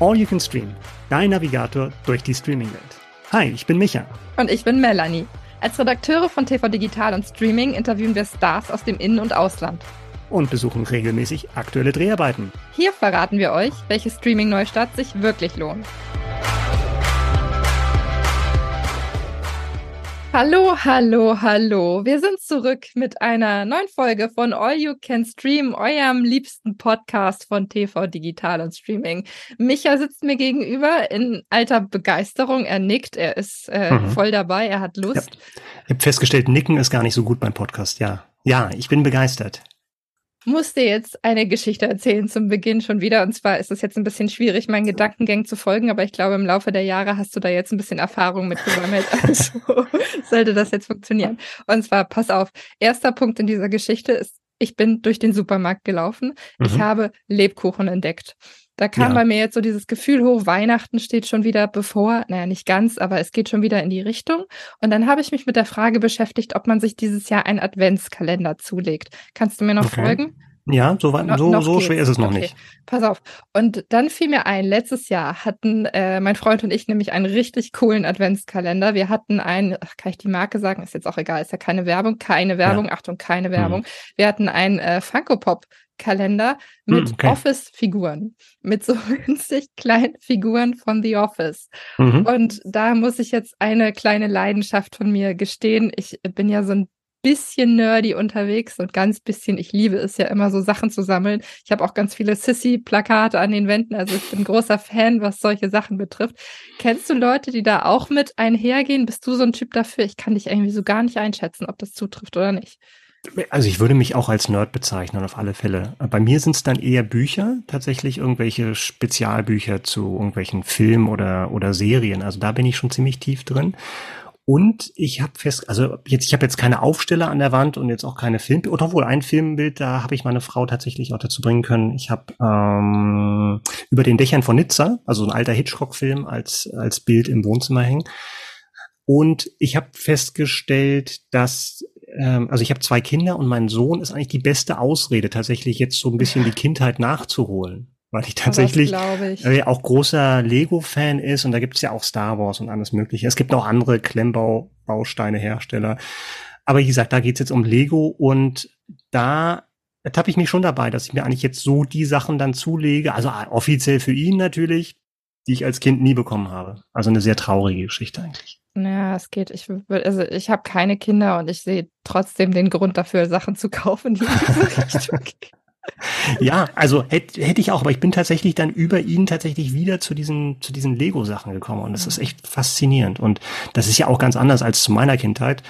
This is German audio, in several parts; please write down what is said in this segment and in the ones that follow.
All You Can Stream, dein Navigator durch die Streaming-Welt. Hi, ich bin Micha. Und ich bin Melanie. Als Redakteure von TV Digital und Streaming interviewen wir Stars aus dem In- und Ausland. Und besuchen regelmäßig aktuelle Dreharbeiten. Hier verraten wir euch, welche Streaming-Neustart sich wirklich lohnt. Hallo, hallo, hallo. Wir sind zurück mit einer neuen Folge von All You Can Stream, eurem liebsten Podcast von TV Digital und Streaming. Micha sitzt mir gegenüber in alter Begeisterung. Er nickt, er ist äh, mhm. voll dabei, er hat Lust. Ja. Ich habe festgestellt, Nicken ist gar nicht so gut beim Podcast, ja. Ja, ich bin begeistert muss dir jetzt eine Geschichte erzählen zum Beginn schon wieder. Und zwar ist es jetzt ein bisschen schwierig, meinen Gedankengängen zu folgen, aber ich glaube, im Laufe der Jahre hast du da jetzt ein bisschen Erfahrung mit gesammelt. Also sollte das jetzt funktionieren. Und zwar, pass auf, erster Punkt in dieser Geschichte ist, ich bin durch den Supermarkt gelaufen. Mhm. Ich habe Lebkuchen entdeckt. Da kam ja. bei mir jetzt so dieses Gefühl hoch, Weihnachten steht schon wieder bevor, naja, nicht ganz, aber es geht schon wieder in die Richtung. Und dann habe ich mich mit der Frage beschäftigt, ob man sich dieses Jahr einen Adventskalender zulegt. Kannst du mir noch okay. folgen? Ja, so, weit, so, so schwer ist es noch okay. nicht. Pass auf. Und dann fiel mir ein, letztes Jahr hatten äh, mein Freund und ich nämlich einen richtig coolen Adventskalender. Wir hatten einen, kann ich die Marke sagen? Ist jetzt auch egal, ist ja keine Werbung, keine Werbung, ja. Achtung, keine Werbung. Mhm. Wir hatten einen äh, Funko Pop Kalender mit hm, okay. Office-Figuren, mit so winzig kleinen Figuren von The Office. Mhm. Und da muss ich jetzt eine kleine Leidenschaft von mir gestehen. Ich bin ja so ein bisschen nerdy unterwegs und ganz bisschen, ich liebe es ja immer so Sachen zu sammeln. Ich habe auch ganz viele Sissy-Plakate an den Wänden, also ich bin ein großer Fan, was solche Sachen betrifft. Kennst du Leute, die da auch mit einhergehen? Bist du so ein Typ dafür? Ich kann dich irgendwie so gar nicht einschätzen, ob das zutrifft oder nicht. Also ich würde mich auch als Nerd bezeichnen, auf alle Fälle. Bei mir sind es dann eher Bücher, tatsächlich irgendwelche Spezialbücher zu irgendwelchen Filmen oder, oder Serien. Also da bin ich schon ziemlich tief drin. Und ich habe fest, also jetzt, ich habe jetzt keine Aufsteller an der Wand und jetzt auch keine Film, oder wohl ein Filmbild, da habe ich meine Frau tatsächlich auch dazu bringen können. Ich habe ähm, über den Dächern von Nizza, also ein alter Hitchcock-Film als als Bild im Wohnzimmer hängen. Und ich habe festgestellt, dass ähm, also ich habe zwei Kinder und mein Sohn ist eigentlich die beste Ausrede, tatsächlich jetzt so ein bisschen die Kindheit nachzuholen. Weil ich tatsächlich ich. Äh, auch großer Lego-Fan ist und da gibt's ja auch Star Wars und alles mögliche. Es gibt noch andere Klemmbau-Bausteine-Hersteller. Aber wie gesagt, da geht's jetzt um Lego und da ertappe ich mich schon dabei, dass ich mir eigentlich jetzt so die Sachen dann zulege, also offiziell für ihn natürlich, die ich als Kind nie bekommen habe. Also eine sehr traurige Geschichte eigentlich. Ja, es geht. Ich also ich habe keine Kinder und ich sehe trotzdem den Grund dafür, Sachen zu kaufen, die in diese Richtung gehen. Ja, also hätte hätt ich auch, aber ich bin tatsächlich dann über ihn tatsächlich wieder zu diesen, zu diesen Lego-Sachen gekommen und das ist echt faszinierend. Und das ist ja auch ganz anders als zu meiner Kindheit,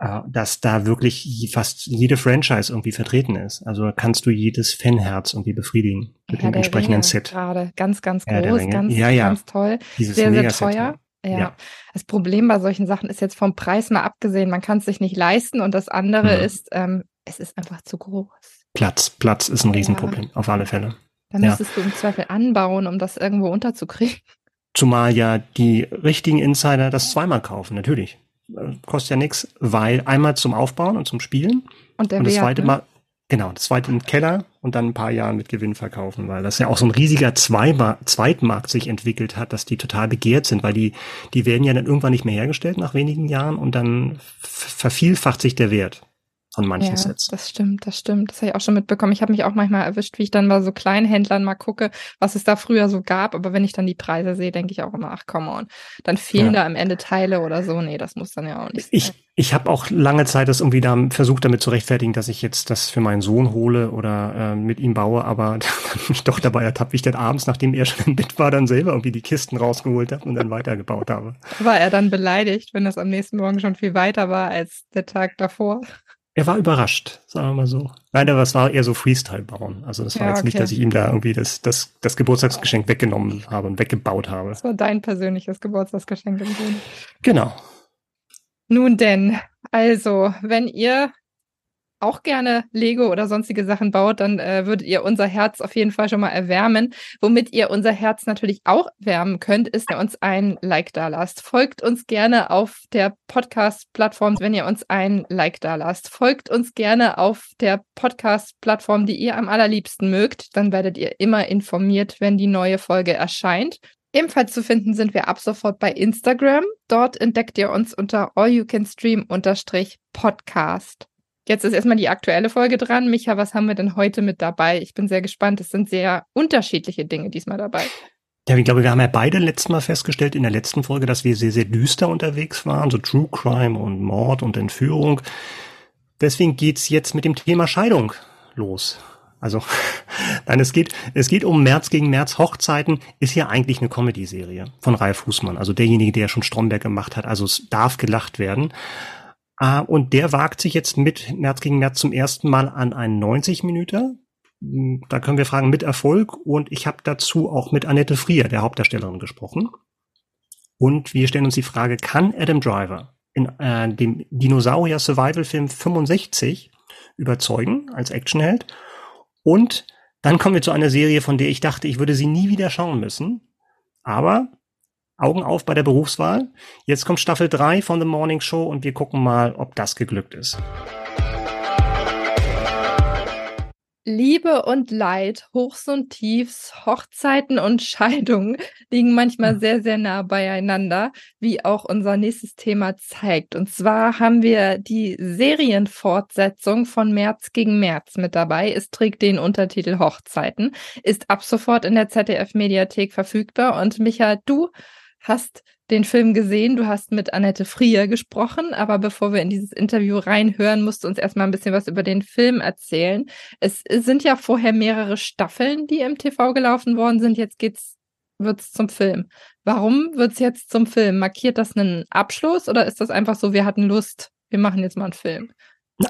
äh, dass da wirklich fast jede Franchise irgendwie vertreten ist. Also kannst du jedes Fanherz irgendwie befriedigen mit ja, dem entsprechenden Ringe Set. Gerade ganz, ganz groß, ja, ganz, ja, ja. ganz toll. Dieses sehr, sehr teuer. Ja. ja. Das Problem bei solchen Sachen ist jetzt vom Preis mal abgesehen, man kann es sich nicht leisten und das andere mhm. ist, ähm, es ist einfach zu groß. Platz, Platz ist ein Riesenproblem, ja. auf alle Fälle. Da müsstest ja. du im Zweifel anbauen, um das irgendwo unterzukriegen. Zumal ja die richtigen Insider das zweimal kaufen, natürlich. Äh, kostet ja nichts, weil einmal zum Aufbauen und zum Spielen und, der und das zweite ne? Mal, genau, das zweite im Keller und dann ein paar Jahre mit Gewinn verkaufen, weil das ja auch so ein riesiger Zweitmarkt sich entwickelt hat, dass die total begehrt sind, weil die, die werden ja dann irgendwann nicht mehr hergestellt nach wenigen Jahren und dann vervielfacht sich der Wert von manchen ja, Sets. Das stimmt, das stimmt. Das habe ich auch schon mitbekommen. Ich habe mich auch manchmal erwischt, wie ich dann bei so Kleinhändlern mal gucke, was es da früher so gab. Aber wenn ich dann die Preise sehe, denke ich auch immer, ach come on. Dann fehlen ja. da am Ende Teile oder so. Nee, das muss dann ja auch nicht sein. Ich, ich habe auch lange Zeit das irgendwie da versucht, damit zu rechtfertigen, dass ich jetzt das für meinen Sohn hole oder äh, mit ihm baue, aber mich doch dabei ertappt, wie ich dann abends, nachdem er schon im Bett war, dann selber irgendwie die Kisten rausgeholt habe und dann weitergebaut habe. War er dann beleidigt, wenn das am nächsten Morgen schon viel weiter war als der Tag davor? Er war überrascht, sagen wir mal so. Nein, aber es war eher so Freestyle bauen. Also das war ja, jetzt okay. nicht, dass ich ihm da irgendwie das, das, das Geburtstagsgeschenk weggenommen habe und weggebaut habe. Das war dein persönliches Geburtstagsgeschenk im Grunde. Genau. Nun denn, also, wenn ihr auch gerne Lego oder sonstige Sachen baut, dann äh, würdet ihr unser Herz auf jeden Fall schon mal erwärmen. Womit ihr unser Herz natürlich auch wärmen könnt, ist, wenn ihr uns ein Like da lasst. Folgt uns gerne auf der Podcast-Plattform, wenn ihr uns ein Like da lasst. Folgt uns gerne auf der Podcast-Plattform, die ihr am allerliebsten mögt. Dann werdet ihr immer informiert, wenn die neue Folge erscheint. Ebenfalls zu finden sind wir ab sofort bei Instagram. Dort entdeckt ihr uns unter allyoucanstream-podcast. Jetzt ist erstmal die aktuelle Folge dran. Micha, was haben wir denn heute mit dabei? Ich bin sehr gespannt. Es sind sehr unterschiedliche Dinge diesmal dabei. Ja, ich glaube, wir haben ja beide letztes Mal festgestellt in der letzten Folge, dass wir sehr, sehr düster unterwegs waren, so True Crime und Mord und Entführung. Deswegen geht's jetzt mit dem Thema Scheidung los. Also, nein, es geht, es geht um März gegen März. Hochzeiten ist ja eigentlich eine Comedy-Serie von Ralf Fußmann, also derjenige, der schon Stromberg gemacht hat. Also es darf gelacht werden. Uh, und der wagt sich jetzt mit März gegen März zum ersten Mal an einen 90 Minuten. Hm, da können wir fragen, mit Erfolg. Und ich habe dazu auch mit Annette Frier, der Hauptdarstellerin, gesprochen. Und wir stellen uns die Frage, kann Adam Driver in äh, dem Dinosaurier-Survival-Film 65 überzeugen als Actionheld? Und dann kommen wir zu einer Serie, von der ich dachte, ich würde sie nie wieder schauen müssen. Aber Augen auf bei der Berufswahl. Jetzt kommt Staffel 3 von The Morning Show und wir gucken mal, ob das geglückt ist. Liebe und Leid, Hochs und Tiefs, Hochzeiten und Scheidungen liegen manchmal hm. sehr, sehr nah beieinander, wie auch unser nächstes Thema zeigt. Und zwar haben wir die Serienfortsetzung von März gegen März mit dabei. Es trägt den Untertitel Hochzeiten, ist ab sofort in der ZDF-Mediathek verfügbar. Und Micha, du hast den Film gesehen, du hast mit Annette Frier gesprochen, aber bevor wir in dieses Interview reinhören, musst du uns erstmal ein bisschen was über den Film erzählen. Es sind ja vorher mehrere Staffeln, die im TV gelaufen worden sind. Jetzt geht's wird's zum Film. Warum wird's jetzt zum Film? Markiert das einen Abschluss oder ist das einfach so, wir hatten Lust, wir machen jetzt mal einen Film?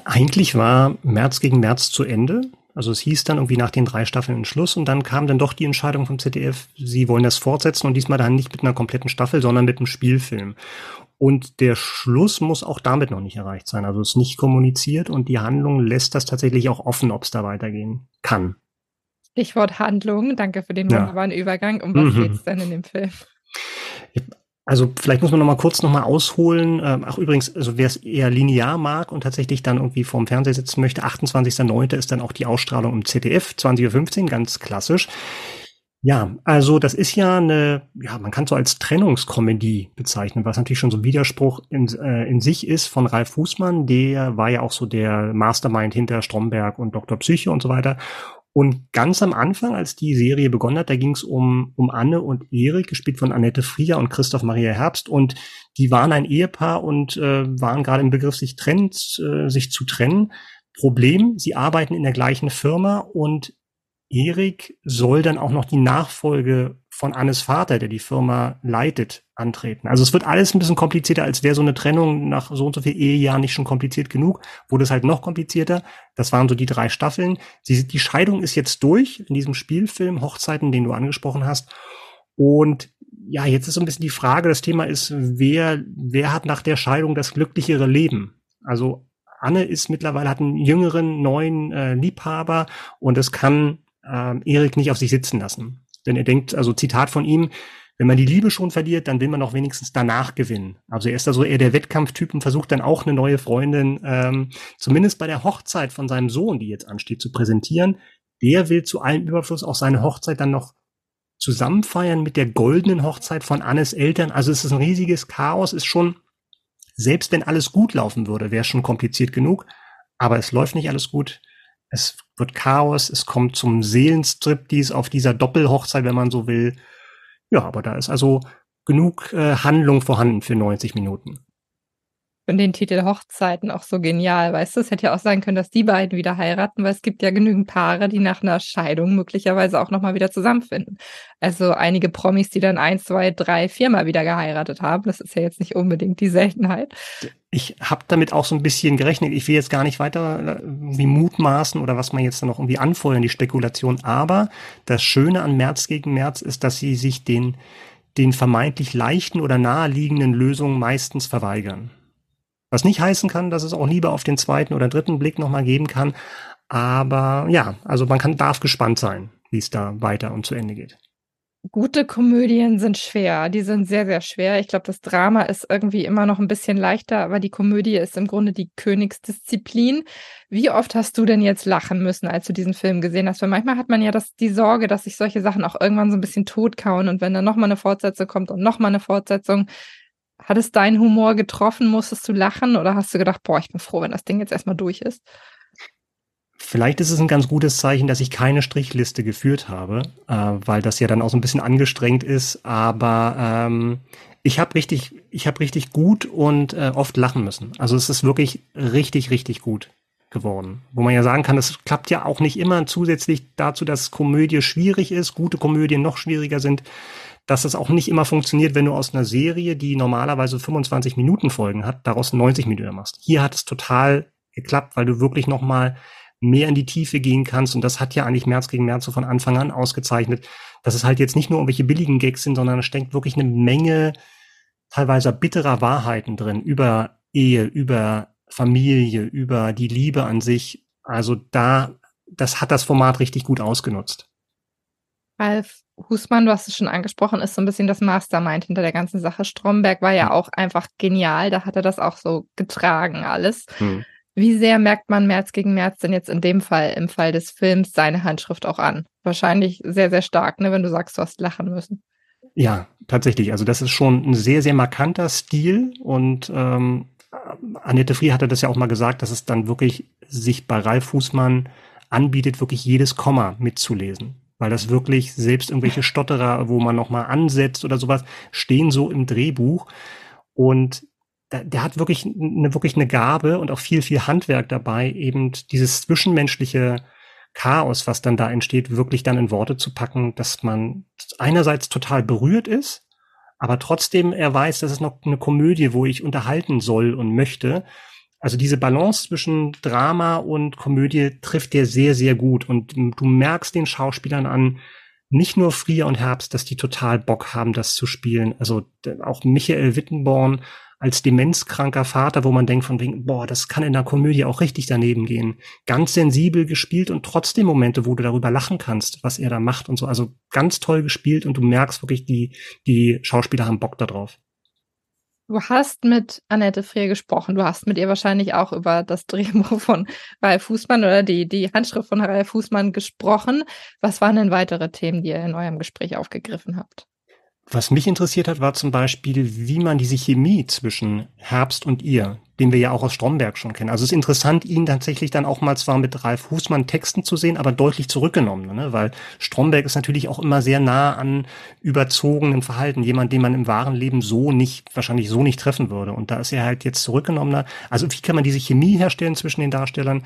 Eigentlich war März gegen März zu Ende. Also es hieß dann irgendwie nach den drei Staffeln ein Schluss und dann kam dann doch die Entscheidung vom ZDF, sie wollen das fortsetzen und diesmal dann nicht mit einer kompletten Staffel, sondern mit einem Spielfilm. Und der Schluss muss auch damit noch nicht erreicht sein. Also es ist nicht kommuniziert und die Handlung lässt das tatsächlich auch offen, ob es da weitergehen kann. Stichwort Handlung, danke für den wunderbaren ja. Übergang. Um was mhm. geht es denn in dem Film? Also vielleicht muss man noch mal kurz noch mal ausholen. Ähm, ach übrigens, also wer es eher linear mag und tatsächlich dann irgendwie vorm Fernseher sitzen möchte, 28.09. ist dann auch die Ausstrahlung im ZDF, 20.15 Uhr, ganz klassisch. Ja, also das ist ja eine, ja, man kann so als Trennungskomödie bezeichnen, was natürlich schon so ein Widerspruch in, äh, in sich ist von Ralf Fußmann, der war ja auch so der Mastermind hinter Stromberg und Dr. Psyche und so weiter. Und ganz am Anfang, als die Serie begonnen hat, da ging es um, um Anne und Erik, gespielt von Annette Frier und Christoph Maria Herbst. Und die waren ein Ehepaar und äh, waren gerade im Begriff, sich trennt, äh, sich zu trennen. Problem, sie arbeiten in der gleichen Firma und Erik soll dann auch noch die Nachfolge von Annes Vater, der die Firma leitet, antreten. Also es wird alles ein bisschen komplizierter, als wäre so eine Trennung nach so und so viel Ehejahren nicht schon kompliziert genug, wurde es halt noch komplizierter. Das waren so die drei Staffeln. Die, die Scheidung ist jetzt durch in diesem Spielfilm Hochzeiten, den du angesprochen hast. Und ja, jetzt ist so ein bisschen die Frage, das Thema ist, wer, wer hat nach der Scheidung das glücklichere Leben? Also Anne ist mittlerweile, hat einen jüngeren, neuen äh, Liebhaber und es kann äh, Erik nicht auf sich sitzen lassen. Denn er denkt, also Zitat von ihm, wenn man die Liebe schon verliert, dann will man auch wenigstens danach gewinnen. Also er ist da so eher der Wettkampftyp und versucht dann auch eine neue Freundin, ähm, zumindest bei der Hochzeit von seinem Sohn, die jetzt ansteht, zu präsentieren. Der will zu allem Überfluss auch seine Hochzeit dann noch zusammen feiern mit der goldenen Hochzeit von Annes Eltern. Also es ist ein riesiges Chaos, ist schon, selbst wenn alles gut laufen würde, wäre schon kompliziert genug. Aber es läuft nicht alles gut es wird Chaos, es kommt zum Seelenstriptease auf dieser Doppelhochzeit, wenn man so will. Ja, aber da ist also genug äh, Handlung vorhanden für 90 Minuten finde den Titel Hochzeiten auch so genial. Weißt du, es hätte ja auch sein können, dass die beiden wieder heiraten, weil es gibt ja genügend Paare, die nach einer Scheidung möglicherweise auch nochmal wieder zusammenfinden. Also einige Promis, die dann ein, zwei, drei, viermal wieder geheiratet haben. Das ist ja jetzt nicht unbedingt die Seltenheit. Ich habe damit auch so ein bisschen gerechnet. Ich will jetzt gar nicht weiter äh, wie mutmaßen oder was man jetzt noch irgendwie anfeuern, die Spekulation. Aber das Schöne an März gegen März ist, dass sie sich den den vermeintlich leichten oder naheliegenden Lösungen meistens verweigern. Was nicht heißen kann, dass es auch lieber auf den zweiten oder dritten Blick nochmal geben kann. Aber ja, also man kann, darf gespannt sein, wie es da weiter und zu Ende geht. Gute Komödien sind schwer. Die sind sehr, sehr schwer. Ich glaube, das Drama ist irgendwie immer noch ein bisschen leichter, aber die Komödie ist im Grunde die Königsdisziplin. Wie oft hast du denn jetzt lachen müssen, als du diesen Film gesehen hast? Weil manchmal hat man ja das, die Sorge, dass sich solche Sachen auch irgendwann so ein bisschen totkauen und wenn dann nochmal eine Fortsetzung kommt und nochmal eine Fortsetzung, hat es deinen Humor getroffen? Musstest du lachen oder hast du gedacht, boah, ich bin froh, wenn das Ding jetzt erstmal durch ist? Vielleicht ist es ein ganz gutes Zeichen, dass ich keine Strichliste geführt habe, äh, weil das ja dann auch so ein bisschen angestrengt ist. Aber ähm, ich habe richtig, ich habe richtig gut und äh, oft lachen müssen. Also es ist wirklich richtig, richtig gut geworden. Wo man ja sagen kann, es klappt ja auch nicht immer zusätzlich dazu, dass Komödie schwierig ist, gute Komödien noch schwieriger sind, dass es auch nicht immer funktioniert, wenn du aus einer Serie, die normalerweise 25 Minuten Folgen hat, daraus 90 Minuten machst. Hier hat es total geklappt, weil du wirklich noch mal mehr in die Tiefe gehen kannst. Und das hat ja eigentlich März gegen März so von Anfang an ausgezeichnet, dass es halt jetzt nicht nur irgendwelche billigen Gags sind, sondern es steckt wirklich eine Menge teilweise bitterer Wahrheiten drin über Ehe, über Familie, über die Liebe an sich. Also da, das hat das Format richtig gut ausgenutzt. Ralf Husmann, du hast es schon angesprochen, ist so ein bisschen das Mastermind hinter der ganzen Sache. Stromberg war ja hm. auch einfach genial. Da hat er das auch so getragen, alles. Hm. Wie sehr merkt man März gegen März denn jetzt in dem Fall, im Fall des Films, seine Handschrift auch an? Wahrscheinlich sehr, sehr stark, ne, wenn du sagst, du hast lachen müssen. Ja, tatsächlich. Also das ist schon ein sehr, sehr markanter Stil und ähm, Annette Frie hatte das ja auch mal gesagt, dass es dann wirklich sich bei Ralf Fußmann anbietet, wirklich jedes Komma mitzulesen. Weil das wirklich selbst irgendwelche Stotterer, wo man nochmal ansetzt oder sowas, stehen so im Drehbuch. Und der, hat wirklich eine, wirklich eine Gabe und auch viel, viel Handwerk dabei, eben dieses zwischenmenschliche Chaos, was dann da entsteht, wirklich dann in Worte zu packen, dass man einerseits total berührt ist, aber trotzdem er weiß, das ist noch eine Komödie, wo ich unterhalten soll und möchte. Also diese Balance zwischen Drama und Komödie trifft dir sehr, sehr gut und du merkst den Schauspielern an, nicht nur Frier und Herbst, dass die total Bock haben, das zu spielen. Also auch Michael Wittenborn als demenzkranker Vater, wo man denkt von wegen, boah, das kann in der Komödie auch richtig daneben gehen. Ganz sensibel gespielt und trotzdem Momente, wo du darüber lachen kannst, was er da macht und so. Also ganz toll gespielt und du merkst wirklich, die, die Schauspieler haben Bock darauf. Du hast mit Annette Freer gesprochen. Du hast mit ihr wahrscheinlich auch über das Drehbuch von Ralf Fußmann oder die, die Handschrift von Ralf Fußmann gesprochen. Was waren denn weitere Themen, die ihr in eurem Gespräch aufgegriffen habt? Was mich interessiert hat, war zum Beispiel, wie man diese Chemie zwischen Herbst und ihr, den wir ja auch aus Stromberg schon kennen. Also es ist interessant, ihn tatsächlich dann auch mal zwar mit Ralf Husmann Texten zu sehen, aber deutlich zurückgenommen, ne? weil Stromberg ist natürlich auch immer sehr nah an überzogenen Verhalten, jemand, den man im wahren Leben so nicht, wahrscheinlich so nicht treffen würde. Und da ist er halt jetzt zurückgenommener. Also wie kann man diese Chemie herstellen zwischen den Darstellern?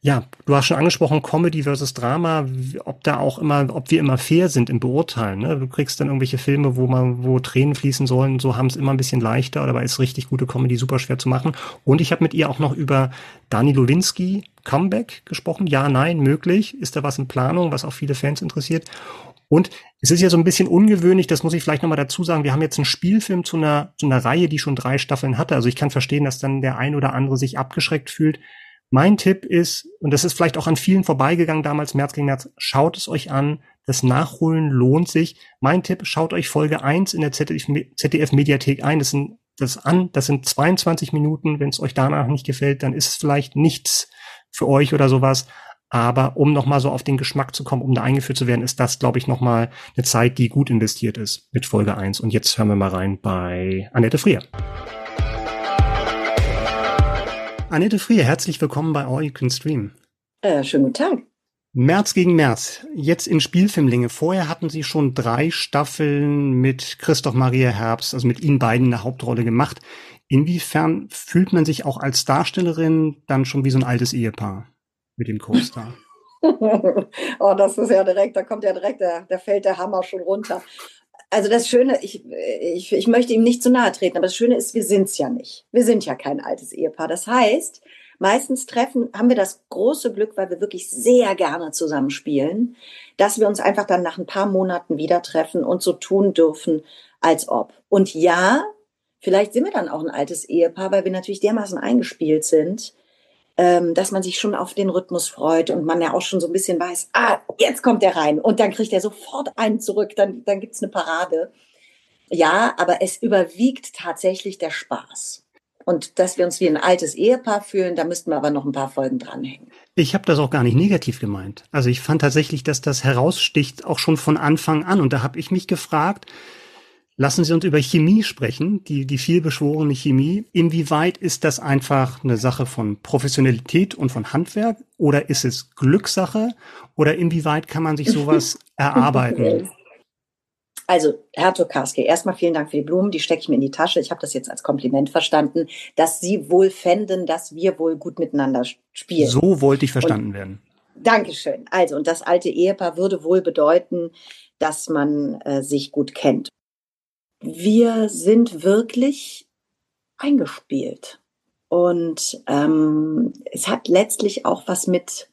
Ja, du hast schon angesprochen, Comedy versus Drama, ob da auch immer, ob wir immer fair sind im Beurteilen. Ne? Du kriegst dann irgendwelche Filme, wo man, wo Tränen fließen sollen, so haben es immer ein bisschen leichter, aber ist richtig gute Comedy super schwer zu machen. Und ich habe mit ihr auch noch über Dani Lowinski Comeback gesprochen. Ja, nein, möglich. Ist da was in Planung, was auch viele Fans interessiert? Und es ist ja so ein bisschen ungewöhnlich, das muss ich vielleicht nochmal dazu sagen, wir haben jetzt einen Spielfilm zu einer, zu einer Reihe, die schon drei Staffeln hatte. Also ich kann verstehen, dass dann der ein oder andere sich abgeschreckt fühlt. Mein Tipp ist, und das ist vielleicht auch an vielen vorbeigegangen damals, März gegen März, schaut es euch an. Das Nachholen lohnt sich. Mein Tipp, schaut euch Folge 1 in der ZDF-Mediathek ein. Das sind, das an, das sind 22 Minuten. Wenn es euch danach nicht gefällt, dann ist es vielleicht nichts für euch oder sowas. Aber um nochmal so auf den Geschmack zu kommen, um da eingeführt zu werden, ist das, glaube ich, nochmal eine Zeit, die gut investiert ist mit Folge 1. Und jetzt hören wir mal rein bei Annette Frier. Annette Frier, herzlich willkommen bei All You Can Stream. Äh, schönen guten Tag. März gegen März, jetzt in Spielfilmlinge. Vorher hatten Sie schon drei Staffeln mit Christoph Maria Herbst, also mit Ihnen beiden eine Hauptrolle gemacht. Inwiefern fühlt man sich auch als Darstellerin dann schon wie so ein altes Ehepaar mit dem Co-Star? oh, das ist ja direkt, da kommt ja direkt, der, da fällt der Hammer schon runter. Also das Schöne, ich, ich, ich möchte ihm nicht zu nahe treten, aber das Schöne ist, wir sind's ja nicht. Wir sind ja kein altes Ehepaar. Das heißt, meistens treffen, haben wir das große Glück, weil wir wirklich sehr gerne zusammenspielen, dass wir uns einfach dann nach ein paar Monaten wieder treffen und so tun dürfen, als ob. Und ja, vielleicht sind wir dann auch ein altes Ehepaar, weil wir natürlich dermaßen eingespielt sind, ähm, dass man sich schon auf den Rhythmus freut und man ja auch schon so ein bisschen weiß, ah, jetzt kommt der rein und dann kriegt er sofort einen zurück, dann, dann gibt's eine Parade. Ja, aber es überwiegt tatsächlich der Spaß. Und dass wir uns wie ein altes Ehepaar fühlen, da müssten wir aber noch ein paar Folgen dranhängen. Ich habe das auch gar nicht negativ gemeint. Also ich fand tatsächlich, dass das heraussticht auch schon von Anfang an. Und da habe ich mich gefragt, lassen Sie uns über Chemie sprechen, die, die vielbeschworene Chemie. Inwieweit ist das einfach eine Sache von Professionalität und von Handwerk? Oder ist es Glückssache? Oder inwieweit kann man sich sowas erarbeiten? Also, Herr Tokarski, erstmal vielen Dank für die Blumen. Die stecke ich mir in die Tasche. Ich habe das jetzt als Kompliment verstanden, dass Sie wohl fänden, dass wir wohl gut miteinander spielen. So wollte ich verstanden und, werden. Dankeschön. Also, und das alte Ehepaar würde wohl bedeuten, dass man äh, sich gut kennt. Wir sind wirklich eingespielt. Und ähm, es hat letztlich auch was mit,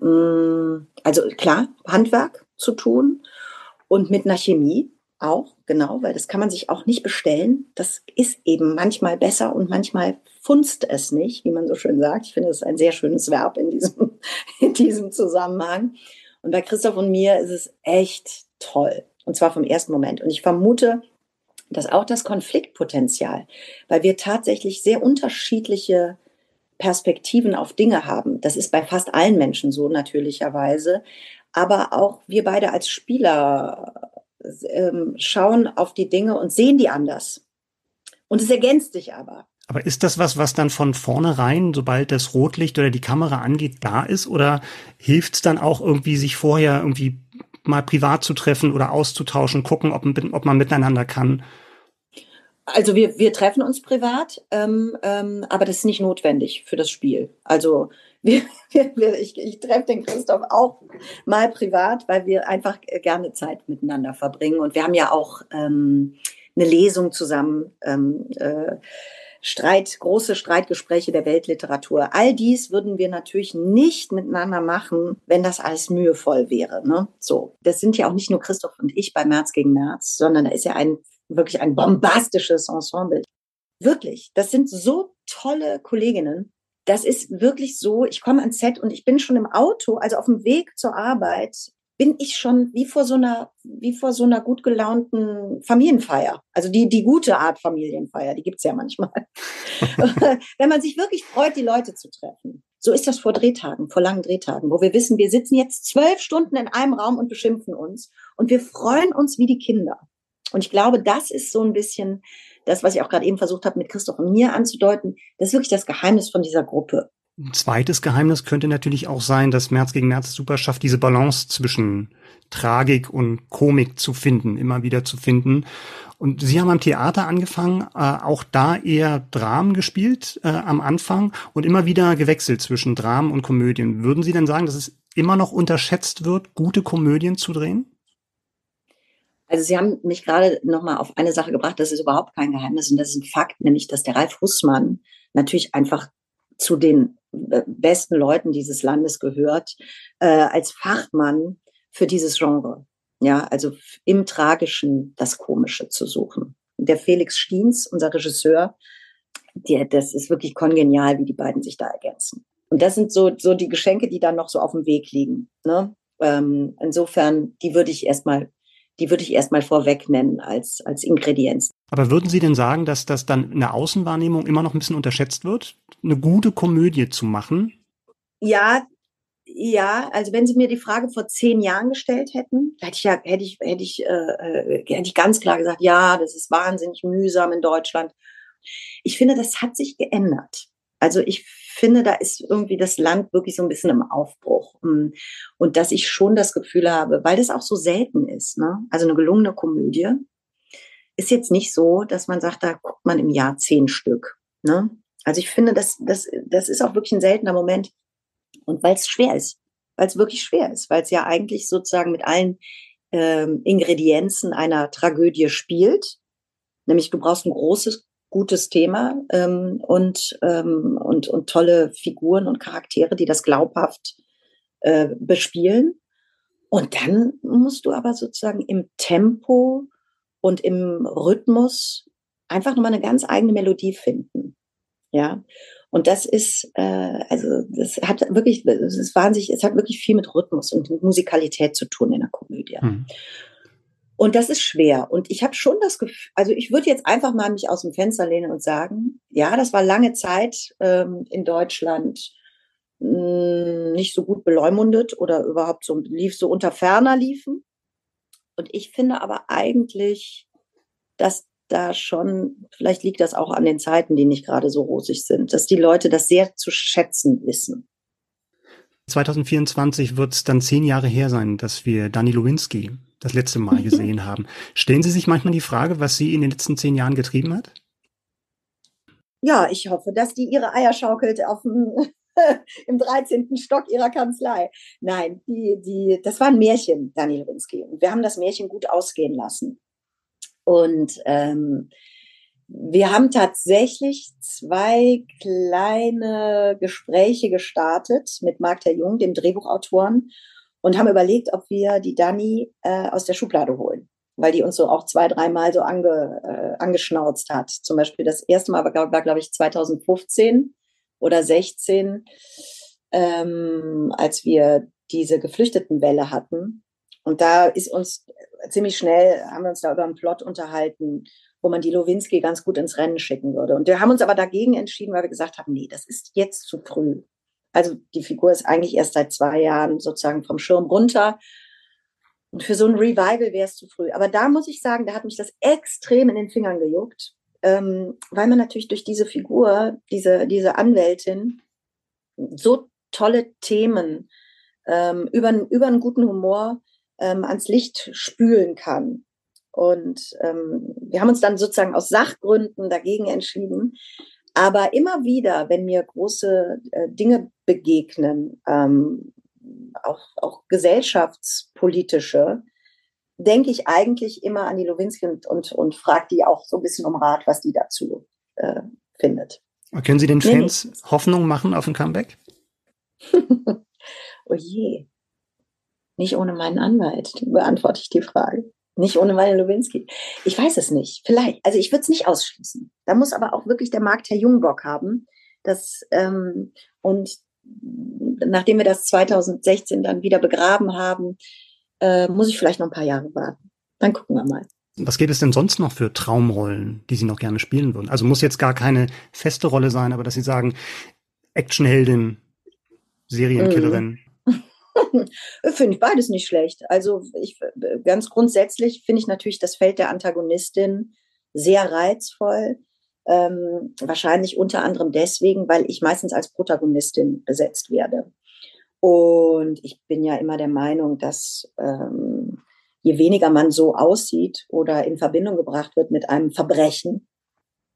mh, mm, also klar, Handwerk zu tun und mit einer Chemie auch, genau, weil das kann man sich auch nicht bestellen. Das ist eben manchmal besser und manchmal funzt es nicht, wie man so schön sagt. Ich finde, das ist ein sehr schönes Verb in diesem, in diesem Zusammenhang. Und bei Christoph und mir ist es echt toll. Und zwar vom ersten Moment. Und ich vermute, dass auch das Konfliktpotenzial, weil wir tatsächlich sehr unterschiedliche Perspektiven auf Dinge haben. Das ist bei fast allen Menschen so natürlicherweise aber auch wir beide als Spieler ähm, schauen auf die Dinge und sehen die anders. Und es ergänzt sich aber. Aber ist das was, was dann von vornherein, sobald das Rotlicht oder die Kamera angeht, da ist? Oder hilft es dann auch irgendwie, sich vorher irgendwie mal privat zu treffen oder auszutauschen, gucken, ob, ob man miteinander kann? Also wir, wir treffen uns privat, ähm, ähm, aber das ist nicht notwendig für das Spiel. Also wir, wir, ich, ich treffe den Christoph auch mal privat, weil wir einfach gerne Zeit miteinander verbringen. Und wir haben ja auch ähm, eine Lesung zusammen, ähm, äh, Streit, große Streitgespräche der Weltliteratur. All dies würden wir natürlich nicht miteinander machen, wenn das alles mühevoll wäre. Ne? So, das sind ja auch nicht nur Christoph und ich bei März gegen März, sondern da ist ja ein wirklich ein bombastisches Ensemble. Wirklich, das sind so tolle Kolleginnen das ist wirklich so, ich komme ans Set und ich bin schon im Auto, also auf dem Weg zur Arbeit, bin ich schon wie vor so einer, wie vor so einer gut gelaunten Familienfeier. Also die, die gute Art Familienfeier, die gibt's ja manchmal. Wenn man sich wirklich freut, die Leute zu treffen. So ist das vor Drehtagen, vor langen Drehtagen, wo wir wissen, wir sitzen jetzt zwölf Stunden in einem Raum und beschimpfen uns und wir freuen uns wie die Kinder. Und ich glaube, das ist so ein bisschen das, was ich auch gerade eben versucht habe, mit Christoph und mir anzudeuten, das ist wirklich das Geheimnis von dieser Gruppe. Ein zweites Geheimnis könnte natürlich auch sein, dass März gegen März super schafft, diese Balance zwischen Tragik und Komik zu finden, immer wieder zu finden. Und Sie haben am Theater angefangen, äh, auch da eher Dramen gespielt äh, am Anfang und immer wieder gewechselt zwischen Dramen und Komödien. Würden Sie denn sagen, dass es immer noch unterschätzt wird, gute Komödien zu drehen? Also Sie haben mich gerade nochmal auf eine Sache gebracht, das ist überhaupt kein Geheimnis und das ist ein Fakt, nämlich dass der Ralf Hussmann natürlich einfach zu den äh, besten Leuten dieses Landes gehört, äh, als Fachmann für dieses Genre. Ja, also im Tragischen das Komische zu suchen. Der Felix Stiens, unser Regisseur, der, das ist wirklich kongenial, wie die beiden sich da ergänzen. Und das sind so, so die Geschenke, die dann noch so auf dem Weg liegen. Ne? Ähm, insofern, die würde ich erstmal die würde ich erstmal vorweg nennen als, als Ingredienz. Aber würden Sie denn sagen, dass das dann in der Außenwahrnehmung immer noch ein bisschen unterschätzt wird, eine gute Komödie zu machen? Ja, ja, also wenn Sie mir die Frage vor zehn Jahren gestellt hätten, hätte ich ja, hätte ich, hätte ich, äh, äh hätte ich ganz klar gesagt, ja, das ist wahnsinnig mühsam in Deutschland. Ich finde, das hat sich geändert. Also ich finde, da ist irgendwie das Land wirklich so ein bisschen im Aufbruch. Mm. Und dass ich schon das Gefühl habe, weil das auch so selten ist, ne? also eine gelungene Komödie, ist jetzt nicht so, dass man sagt, da guckt man im Jahr zehn Stück. Ne? Also ich finde, das, das, das ist auch wirklich ein seltener Moment. Und weil es schwer ist, weil es wirklich schwer ist, weil es ja eigentlich sozusagen mit allen ähm, Ingredienzen einer Tragödie spielt. Nämlich du brauchst ein großes gutes Thema ähm, und, ähm, und, und tolle Figuren und Charaktere, die das glaubhaft äh, bespielen. Und dann musst du aber sozusagen im Tempo und im Rhythmus einfach nochmal eine ganz eigene Melodie finden. Ja. Und das ist, äh, also das hat wirklich, es ist wahnsinnig, es hat wirklich viel mit Rhythmus und mit Musikalität zu tun in der Komödie. Hm. Und das ist schwer. Und ich habe schon das Gefühl, also ich würde jetzt einfach mal mich aus dem Fenster lehnen und sagen, ja, das war lange Zeit ähm, in Deutschland mh, hm, nicht so gut beleumundet oder überhaupt so lief so unter ferner liefen. Und ich finde aber eigentlich, dass da schon, vielleicht liegt das auch an den Zeiten, die nicht gerade so rosig sind, dass die Leute das sehr zu schätzen wissen. 2024 wird es dann zehn Jahre her sein, dass wir Dani Lewinsky das letzte Mal gesehen haben. Stellen Sie sich manchmal die Frage, was sie in den letzten zehn Jahren getrieben hat? Ja, ich hoffe, dass die ihre Eier schaukelt auf dem, im 13. Stock ihrer Kanzlei. Nein, die, die, das war ein Märchen, Dani Lewinsky. Und wir haben das Märchen gut ausgehen lassen. Und ähm, wir haben tatsächlich zwei kleine Gespräche gestartet mit Marc der Jung, dem Drehbuchautoren, und haben überlegt, ob wir die Dani äh, aus der Schublade holen, weil die uns so auch zwei, dreimal so ange, äh, angeschnauzt hat. Zum Beispiel das erste Mal war, war glaube ich, 2015 oder 16, ähm, als wir diese Geflüchtetenwelle hatten. Und da ist uns ziemlich schnell, haben wir uns da über einen Plot unterhalten, wo man die Lowinski ganz gut ins Rennen schicken würde. Und wir haben uns aber dagegen entschieden, weil wir gesagt haben, nee, das ist jetzt zu früh. Also die Figur ist eigentlich erst seit zwei Jahren sozusagen vom Schirm runter. Und für so ein Revival wäre es zu früh. Aber da muss ich sagen, da hat mich das extrem in den Fingern gejuckt, ähm, weil man natürlich durch diese Figur, diese, diese Anwältin, so tolle Themen ähm, über, über einen guten Humor ähm, ans Licht spülen kann. Und ähm, wir haben uns dann sozusagen aus Sachgründen dagegen entschieden. Aber immer wieder, wenn mir große äh, Dinge begegnen, ähm, auch, auch gesellschaftspolitische, denke ich eigentlich immer an die Lowinski und, und, und frage die auch so ein bisschen um Rat, was die dazu äh, findet. Können Sie den Fans nee, Hoffnung machen auf ein Comeback? oh je. Nicht ohne meinen Anwalt beantworte ich die Frage. Nicht ohne meine Lewinsky. Ich weiß es nicht. Vielleicht. Also ich würde es nicht ausschließen. Da muss aber auch wirklich der Markt Herr Jungbock haben. Das, ähm, und nachdem wir das 2016 dann wieder begraben haben, äh, muss ich vielleicht noch ein paar Jahre warten. Dann gucken wir mal. Was gibt es denn sonst noch für Traumrollen, die Sie noch gerne spielen würden? Also muss jetzt gar keine feste Rolle sein, aber dass Sie sagen, Actionheldin, Serienkillerin. Mhm. finde ich beides nicht schlecht. Also ich ganz grundsätzlich finde ich natürlich das Feld der Antagonistin sehr reizvoll. Ähm, wahrscheinlich unter anderem deswegen, weil ich meistens als Protagonistin besetzt werde. Und ich bin ja immer der Meinung, dass ähm, je weniger man so aussieht oder in Verbindung gebracht wird mit einem Verbrechen,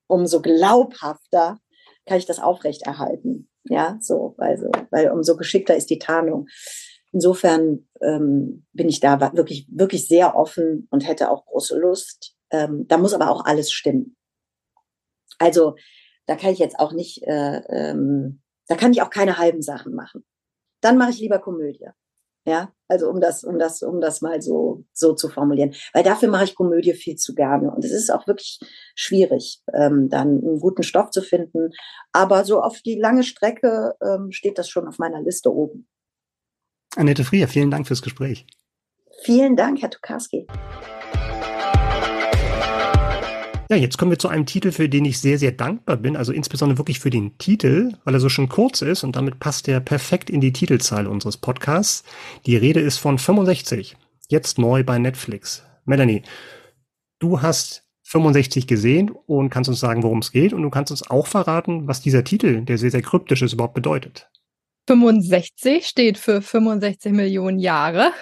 umso glaubhafter kann ich das aufrechterhalten. Ja, so, also, weil umso geschickter ist die Tarnung. Insofern ähm, bin ich da wirklich, wirklich sehr offen und hätte auch große Lust. Ähm, da muss aber auch alles stimmen. Also da kann ich jetzt auch nicht, äh, ähm, da kann ich auch keine halben Sachen machen. Dann mache ich lieber Komödie. Ja, also um das, um das, um das mal so, so zu formulieren. Weil dafür mache ich Komödie viel zu gerne. Und es ist auch wirklich schwierig, ähm, dann einen guten Stoff zu finden. Aber so auf die lange Strecke ähm, steht das schon auf meiner Liste oben. Annette Frier, vielen Dank fürs Gespräch. Vielen Dank, Herr Tukarski. Ja, jetzt kommen wir zu einem Titel, für den ich sehr, sehr dankbar bin. Also insbesondere wirklich für den Titel, weil er so schon kurz ist und damit passt er perfekt in die Titelzahl unseres Podcasts. Die Rede ist von 65. Jetzt neu bei Netflix. Melanie, du hast 65 gesehen und kannst uns sagen, worum es geht. Und du kannst uns auch verraten, was dieser Titel, der sehr, sehr kryptisch ist, überhaupt bedeutet. 65 steht für 65 Millionen Jahre.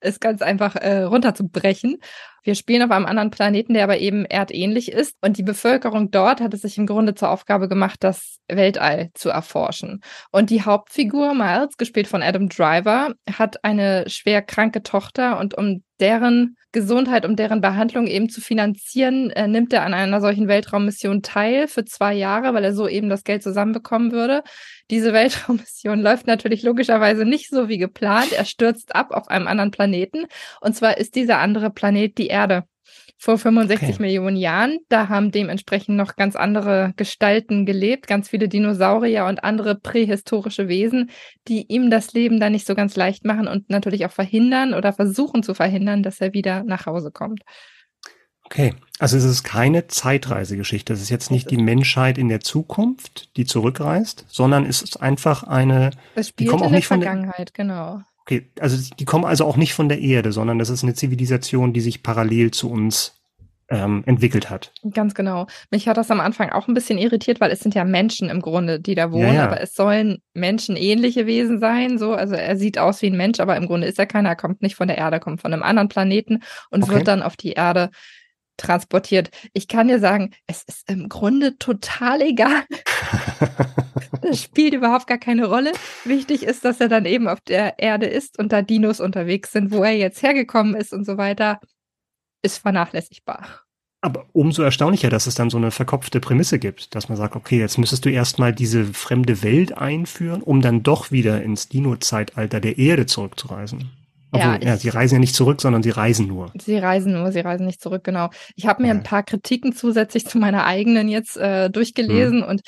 Ist ganz einfach äh, runterzubrechen. Wir spielen auf einem anderen Planeten, der aber eben erdähnlich ist. Und die Bevölkerung dort hat es sich im Grunde zur Aufgabe gemacht, das Weltall zu erforschen. Und die Hauptfigur, Miles, gespielt von Adam Driver, hat eine schwer kranke Tochter und um deren Gesundheit, um deren Behandlung eben zu finanzieren, äh, nimmt er an einer solchen Weltraummission teil für zwei Jahre, weil er so eben das Geld zusammenbekommen würde. Diese Weltraummission läuft natürlich logischerweise nicht so wie geplant. Er stürzt ab auf einem anderen Planeten. Und zwar ist dieser andere Planet die Erde. Vor 65 okay. Millionen Jahren. Da haben dementsprechend noch ganz andere Gestalten gelebt, ganz viele Dinosaurier und andere prähistorische Wesen, die ihm das Leben dann nicht so ganz leicht machen und natürlich auch verhindern oder versuchen zu verhindern, dass er wieder nach Hause kommt. Okay, also es ist keine Zeitreisegeschichte. Es ist jetzt nicht die Menschheit in der Zukunft, die zurückreist, sondern es ist einfach eine. Es spielt die kommen in auch der nicht Vergangenheit, von der, genau. Okay, also die kommen also auch nicht von der Erde, sondern das ist eine Zivilisation, die sich parallel zu uns ähm, entwickelt hat. Ganz genau. Mich hat das am Anfang auch ein bisschen irritiert, weil es sind ja Menschen im Grunde, die da wohnen, ja, ja. aber es sollen menschenähnliche Wesen sein. So, also er sieht aus wie ein Mensch, aber im Grunde ist er keiner. Er kommt nicht von der Erde, kommt von einem anderen Planeten und okay. wird dann auf die Erde transportiert. Ich kann dir sagen, es ist im Grunde total egal. das spielt überhaupt gar keine Rolle. Wichtig ist, dass er dann eben auf der Erde ist und da Dinos unterwegs sind, wo er jetzt hergekommen ist und so weiter, ist vernachlässigbar. Aber umso erstaunlicher, dass es dann so eine verkopfte Prämisse gibt, dass man sagt, okay, jetzt müsstest du erstmal diese fremde Welt einführen, um dann doch wieder ins Dino-Zeitalter der Erde zurückzureisen. Obwohl, ja, ja, sie reisen ja nicht zurück, sondern sie reisen nur. Sie reisen nur, sie reisen nicht zurück, genau. Ich habe mir ja. ein paar Kritiken zusätzlich zu meiner eigenen jetzt äh, durchgelesen mhm. und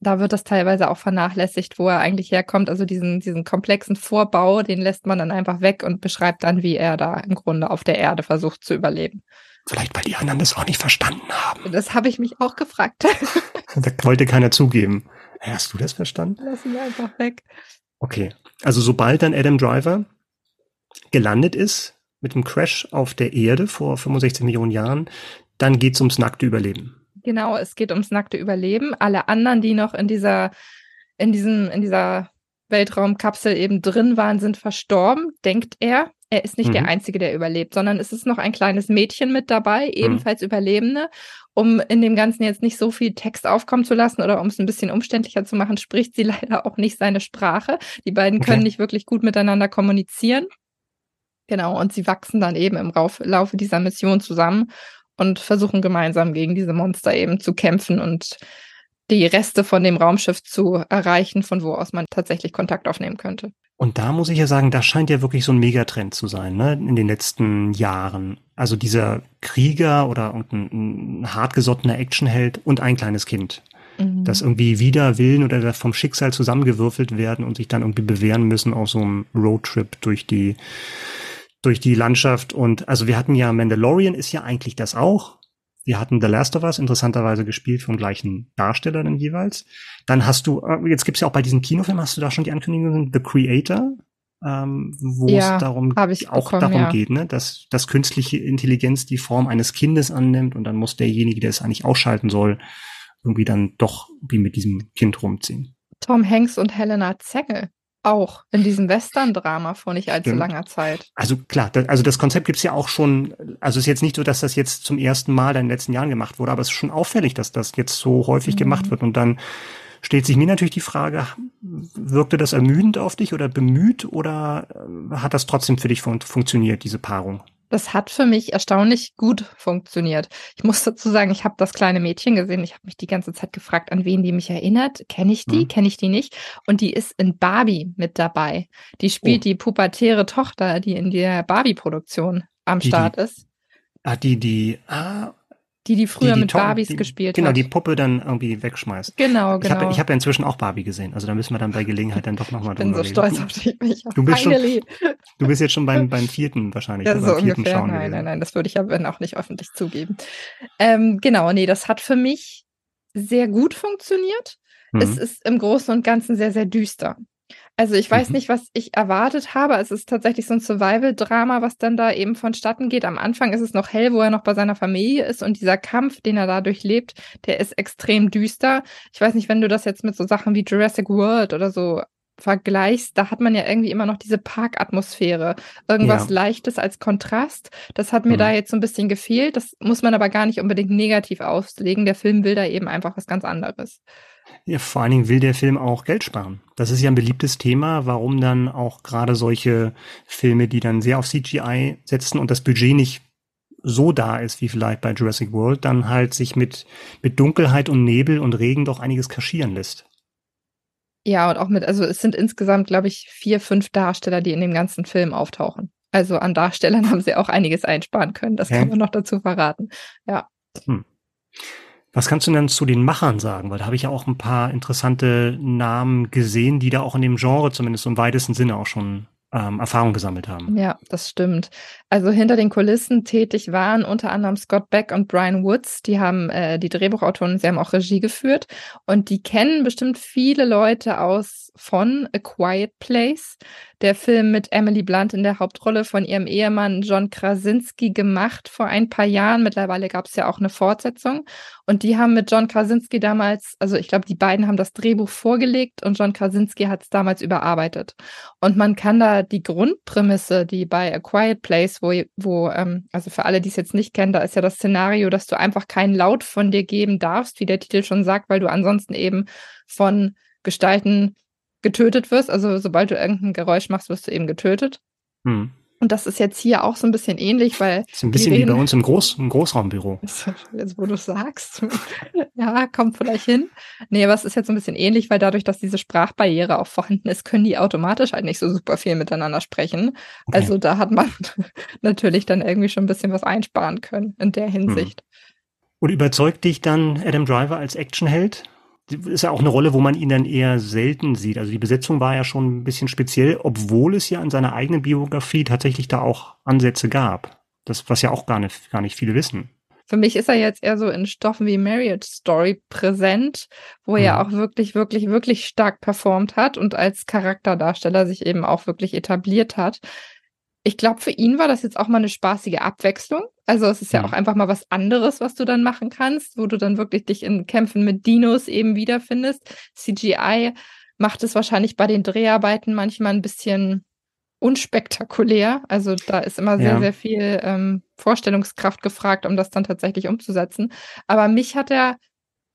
da wird das teilweise auch vernachlässigt, wo er eigentlich herkommt. Also diesen, diesen komplexen Vorbau, den lässt man dann einfach weg und beschreibt dann, wie er da im Grunde auf der Erde versucht zu überleben. Vielleicht, weil die anderen das auch nicht verstanden haben. Das habe ich mich auch gefragt. da wollte keiner zugeben. Hast du das verstanden? Lass ihn einfach weg. Okay. Also sobald dann Adam Driver gelandet ist mit dem Crash auf der Erde vor 65 Millionen Jahren, dann geht's ums nackte Überleben. Genau, es geht ums nackte Überleben. Alle anderen, die noch in dieser, in diesem, in dieser Weltraumkapsel eben drin waren, sind verstorben, denkt er. Er ist nicht mhm. der Einzige, der überlebt, sondern es ist noch ein kleines Mädchen mit dabei, mhm. ebenfalls mhm. Überlebende. Um in dem Ganzen jetzt nicht so viel Text aufkommen zu lassen oder um es ein bisschen umständlicher zu machen, spricht sie leider auch nicht seine Sprache. Die beiden okay. können nicht wirklich gut miteinander kommunizieren. Genau, und sie wachsen dann eben im Laufe dieser Mission zusammen und versuchen gemeinsam gegen diese Monster eben zu kämpfen und die Reste von dem Raumschiff zu erreichen, von wo aus man tatsächlich Kontakt aufnehmen könnte. Und da muss ich ja sagen, das scheint ja wirklich so ein Megatrend zu sein, ne, in den letzten Jahren. Also dieser Krieger oder ein, ein hartgesottener Actionheld und ein kleines Kind, mhm. das irgendwie wider Willen oder vom Schicksal zusammengewürfelt werden und sich dann irgendwie bewähren müssen auf so einem Roadtrip durch die durch die Landschaft und also wir hatten ja Mandalorian ist ja eigentlich das auch. Wir hatten The Last of Us interessanterweise gespielt vom gleichen Darsteller dann jeweils. Dann hast du, äh, jetzt gibt's ja auch bei diesem Kinofilm, hast du da schon die Ankündigung, The Creator, ähm, wo ja, es darum auch bekommen, darum ja. geht, ne, dass, dass künstliche Intelligenz die Form eines Kindes annimmt und dann muss derjenige, der es eigentlich ausschalten soll, irgendwie dann doch wie mit diesem Kind rumziehen. Tom Hanks und Helena Zengel auch in diesem Western-Drama vor nicht allzu Stimmt. langer Zeit. Also klar, das, also das Konzept gibt's ja auch schon, also es ist jetzt nicht so, dass das jetzt zum ersten Mal in den letzten Jahren gemacht wurde, aber es ist schon auffällig, dass das jetzt so häufig mhm. gemacht wird. Und dann stellt sich mir natürlich die Frage, wirkte das ermüdend auf dich oder bemüht oder äh, hat das trotzdem für dich fun funktioniert, diese Paarung? Das hat für mich erstaunlich gut funktioniert. Ich muss dazu sagen, ich habe das kleine Mädchen gesehen. Ich habe mich die ganze Zeit gefragt, an wen die mich erinnert. Kenne ich die? Mhm. Kenne ich die nicht? Und die ist in Barbie mit dabei. Die spielt oh. die pubertäre Tochter, die in der Barbie-Produktion am die, Start die, ist. Ah, die, die, ah, die, die früher die, die mit Tom, Barbies die, gespielt genau, hat. Genau, die Puppe dann irgendwie wegschmeißt. Genau, genau. Ich habe ich hab ja inzwischen auch Barbie gesehen. Also da müssen wir dann bei Gelegenheit dann doch nochmal drüber reden. Ich bin so stolz auf dich. Ich du, bist schon, du bist jetzt schon beim, beim vierten wahrscheinlich. Ja, so ungefähr. Nein, gewesen. nein, nein, das würde ich aber auch nicht öffentlich zugeben. Ähm, genau, nee, das hat für mich sehr gut funktioniert. Mhm. Es ist im Großen und Ganzen sehr, sehr düster. Also ich weiß mhm. nicht, was ich erwartet habe. Es ist tatsächlich so ein Survival-Drama, was dann da eben vonstatten geht. Am Anfang ist es noch hell, wo er noch bei seiner Familie ist und dieser Kampf, den er da durchlebt, der ist extrem düster. Ich weiß nicht, wenn du das jetzt mit so Sachen wie Jurassic World oder so vergleichst, da hat man ja irgendwie immer noch diese Parkatmosphäre. Irgendwas ja. Leichtes als Kontrast. Das hat mir mhm. da jetzt so ein bisschen gefehlt. Das muss man aber gar nicht unbedingt negativ auslegen. Der Film will da eben einfach was ganz anderes. Ja, vor allen Dingen will der Film auch Geld sparen. Das ist ja ein beliebtes Thema, warum dann auch gerade solche Filme, die dann sehr auf CGI setzen und das Budget nicht so da ist wie vielleicht bei Jurassic World, dann halt sich mit, mit Dunkelheit und Nebel und Regen doch einiges kaschieren lässt. Ja, und auch mit, also es sind insgesamt, glaube ich, vier, fünf Darsteller, die in dem ganzen Film auftauchen. Also an Darstellern haben sie auch einiges einsparen können. Das okay. kann man noch dazu verraten. Ja. Hm. Was kannst du denn zu den Machern sagen? Weil da habe ich ja auch ein paar interessante Namen gesehen, die da auch in dem Genre zumindest im weitesten Sinne auch schon ähm, Erfahrung gesammelt haben. Ja, das stimmt. Also hinter den Kulissen tätig waren unter anderem Scott Beck und Brian Woods. Die haben äh, die Drehbuchautoren, sie haben auch Regie geführt und die kennen bestimmt viele Leute aus von A Quiet Place, der Film mit Emily Blunt in der Hauptrolle von ihrem Ehemann John Krasinski gemacht vor ein paar Jahren. Mittlerweile gab es ja auch eine Fortsetzung. Und die haben mit John Krasinski damals, also ich glaube, die beiden haben das Drehbuch vorgelegt und John Krasinski hat es damals überarbeitet. Und man kann da die Grundprämisse, die bei A Quiet Place, wo, wo ähm, also für alle, die es jetzt nicht kennen, da ist ja das Szenario, dass du einfach keinen Laut von dir geben darfst, wie der Titel schon sagt, weil du ansonsten eben von Gestalten getötet wirst. Also sobald du irgendein Geräusch machst, wirst du eben getötet. Hm. Und das ist jetzt hier auch so ein bisschen ähnlich, weil. Das ist ein bisschen wie bei uns im, Groß, im Großraumbüro. Jetzt, wo du sagst. ja, kommt vielleicht hin. Nee, aber es ist jetzt ein bisschen ähnlich, weil dadurch, dass diese Sprachbarriere auch vorhanden ist, können die automatisch halt nicht so super viel miteinander sprechen. Okay. Also da hat man natürlich dann irgendwie schon ein bisschen was einsparen können in der Hinsicht. Hm. Und überzeugt dich dann Adam Driver als Actionheld? Ist ja auch eine Rolle, wo man ihn dann eher selten sieht. Also die Besetzung war ja schon ein bisschen speziell, obwohl es ja in seiner eigenen Biografie tatsächlich da auch Ansätze gab. Das, was ja auch gar nicht, gar nicht viele wissen. Für mich ist er jetzt eher so in Stoffen wie Marriage Story präsent, wo er mhm. auch wirklich, wirklich, wirklich stark performt hat und als Charakterdarsteller sich eben auch wirklich etabliert hat ich glaube, für ihn war das jetzt auch mal eine spaßige Abwechslung. Also es ist ja mhm. auch einfach mal was anderes, was du dann machen kannst, wo du dann wirklich dich in Kämpfen mit Dinos eben wiederfindest. CGI macht es wahrscheinlich bei den Dreharbeiten manchmal ein bisschen unspektakulär. Also da ist immer sehr, ja. sehr viel ähm, Vorstellungskraft gefragt, um das dann tatsächlich umzusetzen. Aber mich hat er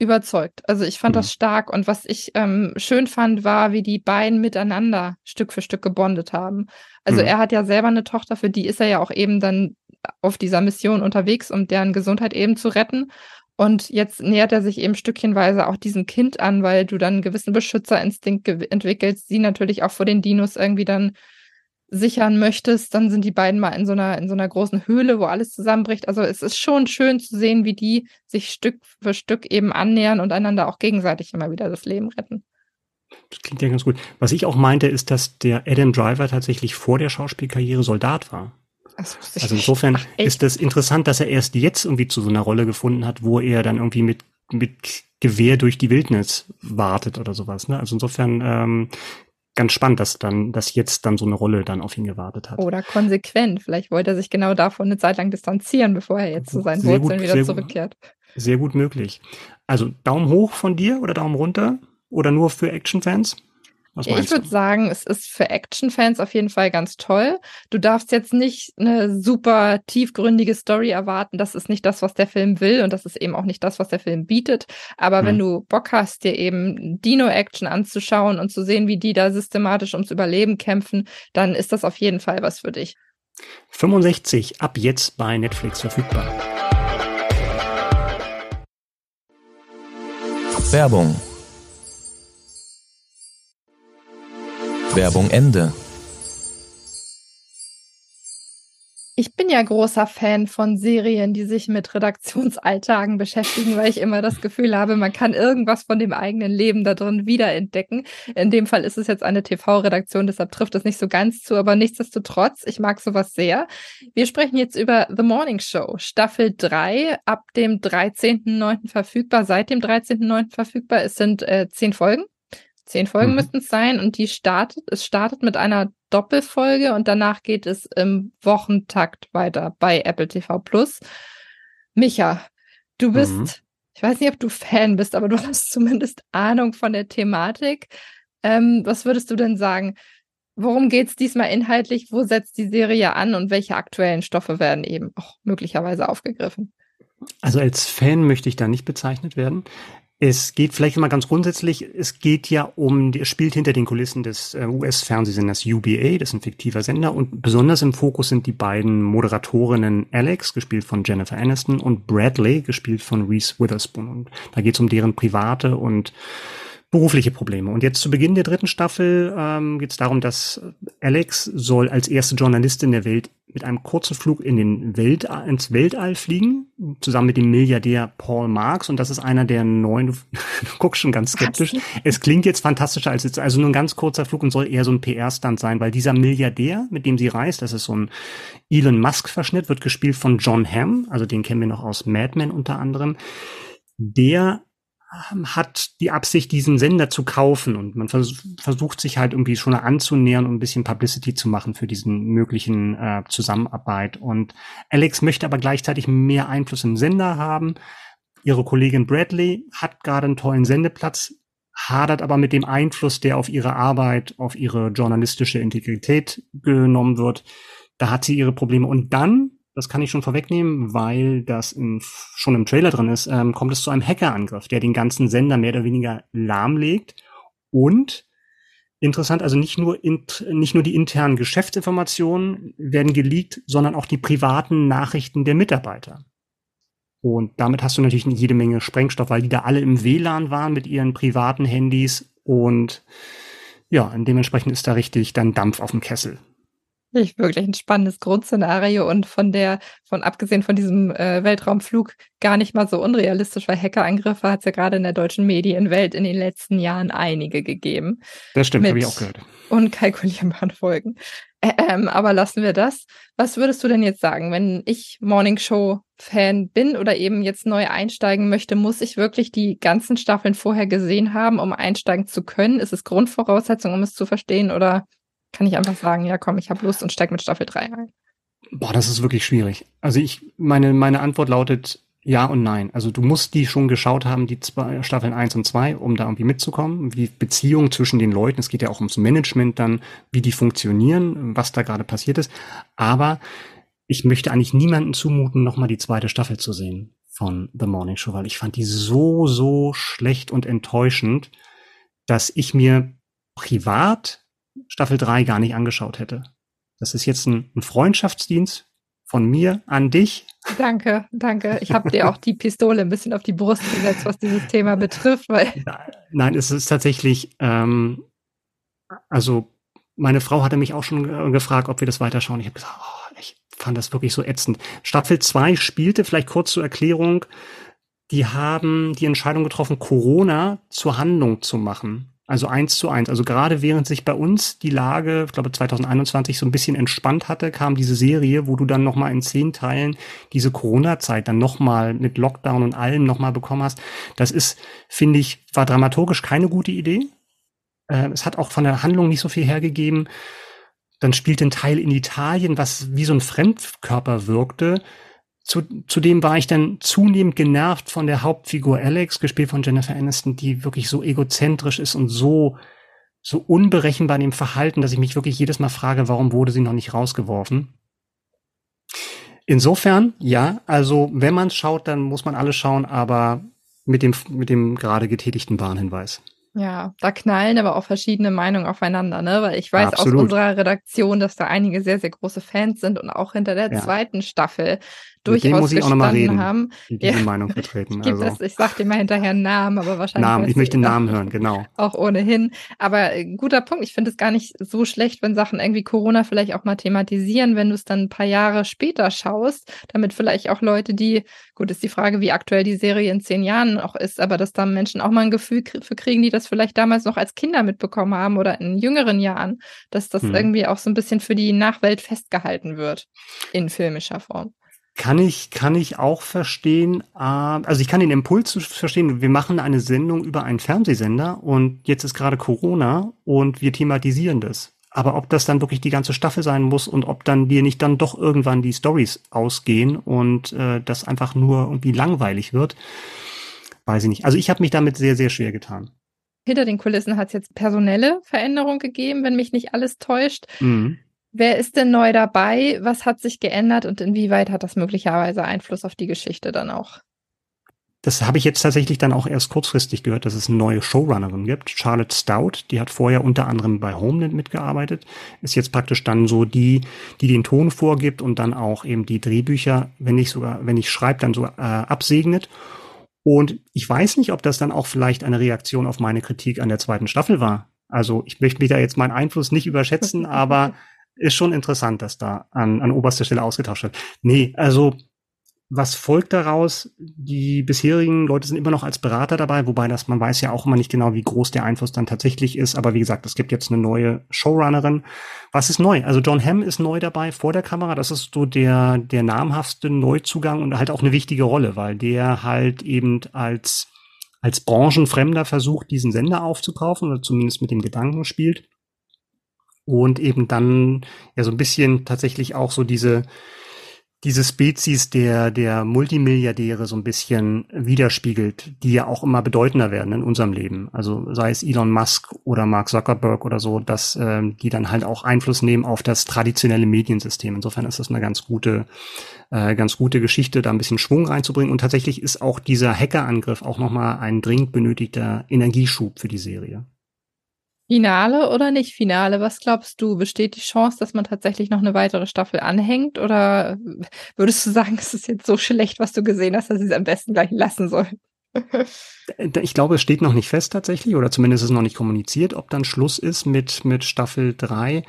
überzeugt. Also ich fand mhm. das stark und was ich ähm, schön fand, war, wie die beiden miteinander Stück für Stück gebondet haben. Also mhm. er hat ja selber eine Tochter, für die ist er ja auch eben dann auf dieser Mission unterwegs, um deren Gesundheit eben zu retten. Und jetzt nähert er sich eben stückchenweise auch diesem Kind an, weil du dann einen gewissen Beschützerinstinkt entwickelst, sie natürlich auch vor den Dinos irgendwie dann sichern möchtest, dann sind die beiden mal in so einer, in so einer großen Höhle, wo alles zusammenbricht. Also es ist schon schön zu sehen, wie die sich Stück für Stück eben annähern und einander auch gegenseitig immer wieder das Leben retten. Das klingt ja ganz gut. Was ich auch meinte, ist, dass der Adam Driver tatsächlich vor der Schauspielkarriere Soldat war. Also insofern Ach, ist das interessant, dass er erst jetzt irgendwie zu so einer Rolle gefunden hat, wo er dann irgendwie mit, mit Gewehr durch die Wildnis wartet oder sowas. Ne? Also insofern ähm, ganz spannend, dass dann, dass jetzt dann so eine Rolle dann auf ihn gewartet hat. Oder konsequent. Vielleicht wollte er sich genau davon eine Zeit lang distanzieren, bevor er jetzt zu seinen sehr Wurzeln gut, wieder zurückkehrt. Sehr gut möglich. Also Daumen hoch von dir oder Daumen runter oder nur für Actionfans? Ich würde sagen, es ist für Action-Fans auf jeden Fall ganz toll. Du darfst jetzt nicht eine super tiefgründige Story erwarten. Das ist nicht das, was der Film will und das ist eben auch nicht das, was der Film bietet. Aber hm. wenn du Bock hast, dir eben Dino-Action anzuschauen und zu sehen, wie die da systematisch ums Überleben kämpfen, dann ist das auf jeden Fall was für dich. 65 ab jetzt bei Netflix verfügbar. Werbung Werbung Ende. Ich bin ja großer Fan von Serien, die sich mit Redaktionsalltagen beschäftigen, weil ich immer das Gefühl habe, man kann irgendwas von dem eigenen Leben da drin wiederentdecken. In dem Fall ist es jetzt eine TV-Redaktion, deshalb trifft es nicht so ganz zu, aber nichtsdestotrotz, ich mag sowas sehr. Wir sprechen jetzt über The Morning Show, Staffel 3, ab dem 13.09. verfügbar, seit dem 13.09. verfügbar. Es sind äh, zehn Folgen. Zehn Folgen mhm. müssten es sein und die startet, es startet mit einer Doppelfolge und danach geht es im Wochentakt weiter bei Apple TV Plus. Micha, du bist, mhm. ich weiß nicht, ob du Fan bist, aber du hast zumindest Ahnung von der Thematik. Ähm, was würdest du denn sagen? Worum geht es diesmal inhaltlich? Wo setzt die Serie an und welche aktuellen Stoffe werden eben auch möglicherweise aufgegriffen? Also als Fan möchte ich da nicht bezeichnet werden. Es geht vielleicht mal ganz grundsätzlich, es geht ja um, es spielt hinter den Kulissen des äh, US-Fernsehsenders UBA, das ist ein fiktiver Sender, und besonders im Fokus sind die beiden Moderatorinnen Alex, gespielt von Jennifer Aniston, und Bradley, gespielt von Reese Witherspoon. Und da geht es um deren private und berufliche Probleme. Und jetzt zu Beginn der dritten Staffel ähm, geht es darum, dass Alex soll als erste Journalistin der Welt mit einem kurzen Flug in den Weltall, ins Weltall fliegen, zusammen mit dem Milliardär Paul Marx. Und das ist einer der neuen, du guckst schon ganz skeptisch. Es klingt jetzt fantastischer als jetzt, also nur ein ganz kurzer Flug und soll eher so ein PR-Stand sein, weil dieser Milliardär, mit dem sie reist, das ist so ein Elon Musk-Verschnitt, wird gespielt von John Hamm, also den kennen wir noch aus Mad Men unter anderem. Der hat die Absicht, diesen Sender zu kaufen und man vers versucht sich halt irgendwie schon anzunähern und ein bisschen Publicity zu machen für diesen möglichen äh, Zusammenarbeit. Und Alex möchte aber gleichzeitig mehr Einfluss im Sender haben. Ihre Kollegin Bradley hat gerade einen tollen Sendeplatz, hadert aber mit dem Einfluss, der auf ihre Arbeit, auf ihre journalistische Integrität genommen wird. Da hat sie ihre Probleme. Und dann das kann ich schon vorwegnehmen, weil das in, schon im Trailer drin ist, ähm, kommt es zu einem Hackerangriff, der den ganzen Sender mehr oder weniger lahmlegt. Und interessant, also nicht nur, in, nicht nur die internen Geschäftsinformationen werden geleakt, sondern auch die privaten Nachrichten der Mitarbeiter. Und damit hast du natürlich jede Menge Sprengstoff, weil die da alle im WLAN waren mit ihren privaten Handys und ja, dementsprechend ist da richtig dann Dampf auf dem Kessel. Wirklich, wirklich ein spannendes Grundszenario und von der, von abgesehen von diesem äh, Weltraumflug gar nicht mal so unrealistisch, weil Hackerangriffe hat es ja gerade in der deutschen Medienwelt in den letzten Jahren einige gegeben. Das stimmt, habe ich auch gehört. Unkalkulierbaren Folgen. Ähm, aber lassen wir das. Was würdest du denn jetzt sagen, wenn ich Morning Show Fan bin oder eben jetzt neu einsteigen möchte, muss ich wirklich die ganzen Staffeln vorher gesehen haben, um einsteigen zu können? Ist es Grundvoraussetzung, um es zu verstehen oder kann ich einfach sagen, ja komm, ich habe Lust und steig mit Staffel 3 ein. Boah, das ist wirklich schwierig. Also ich, meine, meine Antwort lautet ja und nein. Also du musst die schon geschaut haben, die zwei, Staffeln 1 und 2, um da irgendwie mitzukommen. Wie Beziehungen zwischen den Leuten, es geht ja auch ums Management dann, wie die funktionieren, was da gerade passiert ist. Aber ich möchte eigentlich niemanden zumuten, nochmal die zweite Staffel zu sehen von The Morning Show, weil ich fand die so, so schlecht und enttäuschend, dass ich mir privat Staffel 3 gar nicht angeschaut hätte. Das ist jetzt ein, ein Freundschaftsdienst von mir an dich. Danke, danke. Ich habe dir auch die Pistole ein bisschen auf die Brust gesetzt, was dieses Thema betrifft, weil. Nein, es ist tatsächlich, ähm, also meine Frau hatte mich auch schon gefragt, ob wir das weiterschauen. Ich habe gesagt, oh, ich fand das wirklich so ätzend. Staffel 2 spielte, vielleicht kurz zur Erklärung, die haben die Entscheidung getroffen, Corona zur Handlung zu machen. Also eins zu eins. Also gerade während sich bei uns die Lage, ich glaube 2021 so ein bisschen entspannt hatte, kam diese Serie, wo du dann noch mal in zehn Teilen diese Corona-Zeit dann noch mal mit Lockdown und allem noch mal bekommen hast. Das ist, finde ich, war dramaturgisch keine gute Idee. Äh, es hat auch von der Handlung nicht so viel hergegeben. Dann spielt ein Teil in Italien, was wie so ein Fremdkörper wirkte zu, zudem war ich dann zunehmend genervt von der Hauptfigur Alex, gespielt von Jennifer Aniston, die wirklich so egozentrisch ist und so, so unberechenbar in dem Verhalten, dass ich mich wirklich jedes Mal frage, warum wurde sie noch nicht rausgeworfen? Insofern, ja, also wenn man schaut, dann muss man alles schauen, aber mit dem, mit dem gerade getätigten Warnhinweis. Ja, da knallen aber auch verschiedene Meinungen aufeinander, ne? Weil ich weiß Absolut. aus unserer Redaktion, dass da einige sehr, sehr große Fans sind und auch hinter der ja. zweiten Staffel durchaus muss ich auch noch mal reden, haben. Die diese ja. Meinung vertreten. Ich, also. das, ich sag dir mal hinterher einen Namen, aber wahrscheinlich. Namen, ich möchte Namen hören, genau. Auch ohnehin. Aber äh, guter Punkt. Ich finde es gar nicht so schlecht, wenn Sachen irgendwie Corona vielleicht auch mal thematisieren, wenn du es dann ein paar Jahre später schaust, damit vielleicht auch Leute, die, gut, ist die Frage, wie aktuell die Serie in zehn Jahren auch ist, aber dass da Menschen auch mal ein Gefühl für kriegen, die das vielleicht damals noch als Kinder mitbekommen haben oder in jüngeren Jahren, dass das hm. irgendwie auch so ein bisschen für die Nachwelt festgehalten wird in filmischer Form. Kann ich, kann ich auch verstehen. Also ich kann den Impuls verstehen. Wir machen eine Sendung über einen Fernsehsender und jetzt ist gerade Corona und wir thematisieren das. Aber ob das dann wirklich die ganze Staffel sein muss und ob dann dir nicht dann doch irgendwann die Stories ausgehen und äh, das einfach nur irgendwie langweilig wird, weiß ich nicht. Also ich habe mich damit sehr, sehr schwer getan. Hinter den Kulissen hat es jetzt personelle Veränderungen gegeben, wenn mich nicht alles täuscht. Mhm. Wer ist denn neu dabei? Was hat sich geändert und inwieweit hat das möglicherweise Einfluss auf die Geschichte dann auch? Das habe ich jetzt tatsächlich dann auch erst kurzfristig gehört, dass es eine neue Showrunnerin gibt. Charlotte Stout, die hat vorher unter anderem bei Homeland mitgearbeitet, ist jetzt praktisch dann so die, die den Ton vorgibt und dann auch eben die Drehbücher, wenn ich sogar, wenn ich schreibe, dann so äh, absegnet. Und ich weiß nicht, ob das dann auch vielleicht eine Reaktion auf meine Kritik an der zweiten Staffel war. Also ich möchte mich da jetzt meinen Einfluss nicht überschätzen, aber ist schon interessant, dass da an, an oberster Stelle ausgetauscht wird. Nee, also was folgt daraus? Die bisherigen Leute sind immer noch als Berater dabei, wobei das, man weiß ja auch immer nicht genau, wie groß der Einfluss dann tatsächlich ist. Aber wie gesagt, es gibt jetzt eine neue Showrunnerin. Was ist neu? Also John Hamm ist neu dabei vor der Kamera. Das ist so der, der namhaftste Neuzugang und halt auch eine wichtige Rolle, weil der halt eben als, als Branchenfremder versucht, diesen Sender aufzukaufen oder zumindest mit dem Gedanken spielt. Und eben dann ja so ein bisschen tatsächlich auch so diese, diese Spezies der, der Multimilliardäre so ein bisschen widerspiegelt, die ja auch immer bedeutender werden in unserem Leben. Also sei es Elon Musk oder Mark Zuckerberg oder so, dass äh, die dann halt auch Einfluss nehmen auf das traditionelle Mediensystem. Insofern ist das eine ganz gute, äh, ganz gute Geschichte, da ein bisschen Schwung reinzubringen. Und tatsächlich ist auch dieser Hackerangriff auch nochmal ein dringend benötigter Energieschub für die Serie. Finale oder nicht Finale? Was glaubst du? Besteht die Chance, dass man tatsächlich noch eine weitere Staffel anhängt? Oder würdest du sagen, es ist jetzt so schlecht, was du gesehen hast, dass sie es am besten gleich lassen sollen? Ich glaube, es steht noch nicht fest tatsächlich, oder zumindest ist es noch nicht kommuniziert, ob dann Schluss ist mit, mit Staffel 3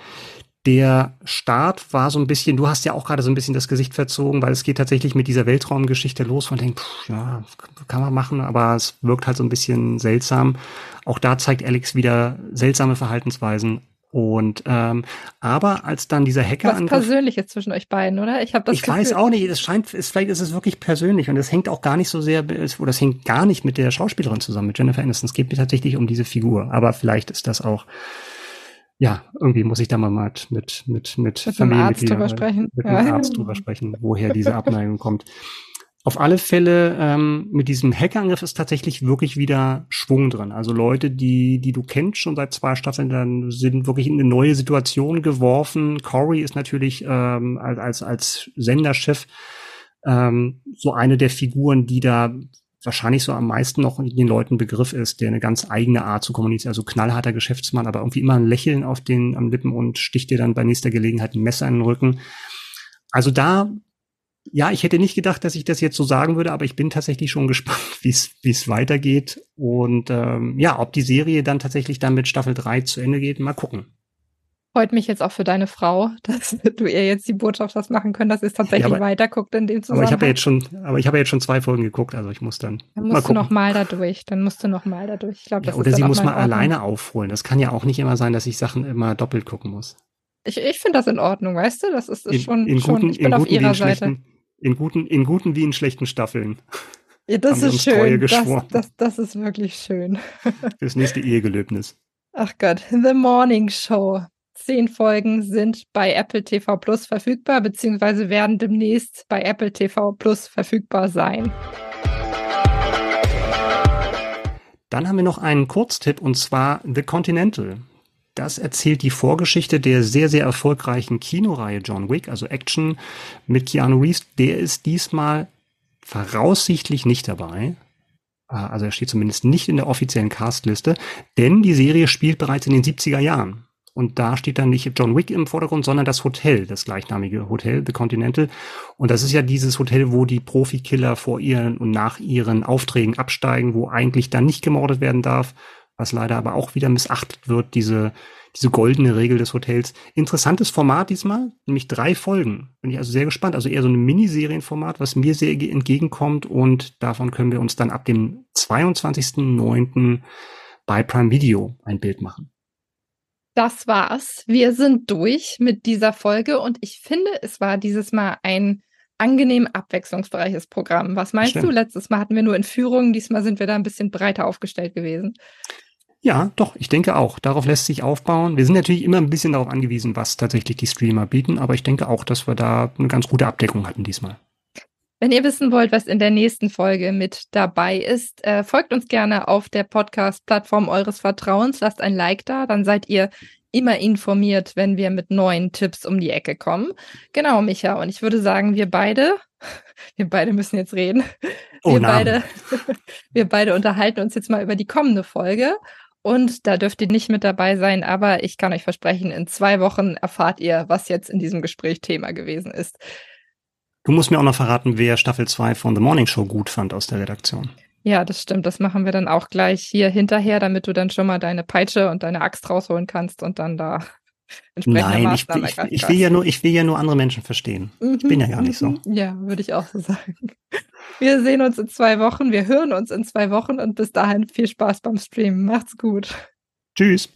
der Start war so ein bisschen, du hast ja auch gerade so ein bisschen das Gesicht verzogen, weil es geht tatsächlich mit dieser Weltraumgeschichte los von denkt, pff, ja, kann man machen, aber es wirkt halt so ein bisschen seltsam. Auch da zeigt Alex wieder seltsame Verhaltensweisen. Und ähm, aber als dann dieser Hacker Was Persönliches zwischen euch beiden, oder? Ich habe das. Ich Gefühl, weiß auch nicht. Es scheint, es, vielleicht ist es wirklich persönlich und es hängt auch gar nicht so sehr, oder es hängt gar nicht mit der Schauspielerin zusammen, mit Jennifer Aniston. Es geht mir tatsächlich um diese Figur. Aber vielleicht ist das auch ja, irgendwie muss ich da mal mit, mit, mit, mit, mit einem Arzt drüber sprechen. Mit ja. einem Arzt drüber sprechen, woher diese Abneigung kommt. Auf alle Fälle, ähm, mit diesem Hackerangriff ist tatsächlich wirklich wieder Schwung drin. Also Leute, die, die du kennst schon seit zwei Staffeln, dann sind wirklich in eine neue Situation geworfen. Corey ist natürlich ähm, als, als Senderchef ähm, so eine der Figuren, die da wahrscheinlich so am meisten noch den Leuten Begriff ist, der eine ganz eigene Art zu kommunizieren, also knallharter Geschäftsmann, aber irgendwie immer ein Lächeln auf den am Lippen und sticht dir dann bei nächster Gelegenheit ein Messer in den Rücken. Also da, ja, ich hätte nicht gedacht, dass ich das jetzt so sagen würde, aber ich bin tatsächlich schon gespannt, wie es wie es weitergeht und ähm, ja, ob die Serie dann tatsächlich dann mit Staffel 3 zu Ende geht, mal gucken. Freut mich jetzt auch für deine Frau, dass du ihr jetzt die Botschaft was machen können, dass sie es tatsächlich ja, aber, weiterguckt in dem Zusammenhang. Aber ich habe ja jetzt schon, aber ich habe ja jetzt schon zwei Folgen geguckt, also ich muss dann. Dann musst du mal da durch. Dann musst du noch mal da durch. Ich glaube, ja, oder sie muss mal alleine aufholen. Das kann ja auch nicht immer sein, dass ich Sachen immer doppelt gucken muss. Ich, ich finde das in Ordnung, weißt du? Das ist, ist in, schon, in schon guten, ich bin auf ihrer Seite. In guten, in guten wie in schlechten Staffeln. Ja, das ist schön. Das, das, das ist wirklich schön. Fürs nächste Ehegelöbnis. Ach Gott, The Morning Show. Zehn Folgen sind bei Apple TV Plus verfügbar, beziehungsweise werden demnächst bei Apple TV Plus verfügbar sein. Dann haben wir noch einen Kurztipp und zwar The Continental. Das erzählt die Vorgeschichte der sehr, sehr erfolgreichen Kinoreihe John Wick, also Action mit Keanu Reeves. Der ist diesmal voraussichtlich nicht dabei. Ah, also er steht zumindest nicht in der offiziellen Castliste, denn die Serie spielt bereits in den 70er Jahren. Und da steht dann nicht John Wick im Vordergrund, sondern das Hotel, das gleichnamige Hotel, The Continental. Und das ist ja dieses Hotel, wo die Profikiller vor ihren und nach ihren Aufträgen absteigen, wo eigentlich dann nicht gemordet werden darf, was leider aber auch wieder missachtet wird, diese, diese goldene Regel des Hotels. Interessantes Format diesmal, nämlich drei Folgen. Bin ich also sehr gespannt. Also eher so ein Miniserienformat, was mir sehr entgegenkommt und davon können wir uns dann ab dem 22.09. bei Prime Video ein Bild machen das war's. Wir sind durch mit dieser Folge und ich finde, es war dieses Mal ein angenehm abwechslungsreiches Programm. Was meinst Stimmt. du? Letztes Mal hatten wir nur Entführungen, diesmal sind wir da ein bisschen breiter aufgestellt gewesen. Ja, doch, ich denke auch. Darauf lässt sich aufbauen. Wir sind natürlich immer ein bisschen darauf angewiesen, was tatsächlich die Streamer bieten, aber ich denke auch, dass wir da eine ganz gute Abdeckung hatten diesmal. Wenn ihr wissen wollt, was in der nächsten Folge mit dabei ist, äh, folgt uns gerne auf der Podcast-Plattform eures Vertrauens. Lasst ein Like da, dann seid ihr immer informiert, wenn wir mit neuen Tipps um die Ecke kommen. Genau, Micha. Und ich würde sagen, wir beide, wir beide müssen jetzt reden. Oh, wir beide, wir beide unterhalten uns jetzt mal über die kommende Folge. Und da dürft ihr nicht mit dabei sein, aber ich kann euch versprechen, in zwei Wochen erfahrt ihr, was jetzt in diesem Gespräch Thema gewesen ist. Du musst mir auch noch verraten, wer Staffel 2 von The Morning Show gut fand aus der Redaktion. Ja, das stimmt. Das machen wir dann auch gleich hier hinterher, damit du dann schon mal deine Peitsche und deine Axt rausholen kannst und dann da entsprechende Nein, Maßnahmen ich, ich, ich, will ja nur, ich will ja nur andere Menschen verstehen. Mhm, ich bin ja gar nicht so. Mhm. Ja, würde ich auch so sagen. Wir sehen uns in zwei Wochen, wir hören uns in zwei Wochen und bis dahin viel Spaß beim Streamen. Macht's gut. Tschüss.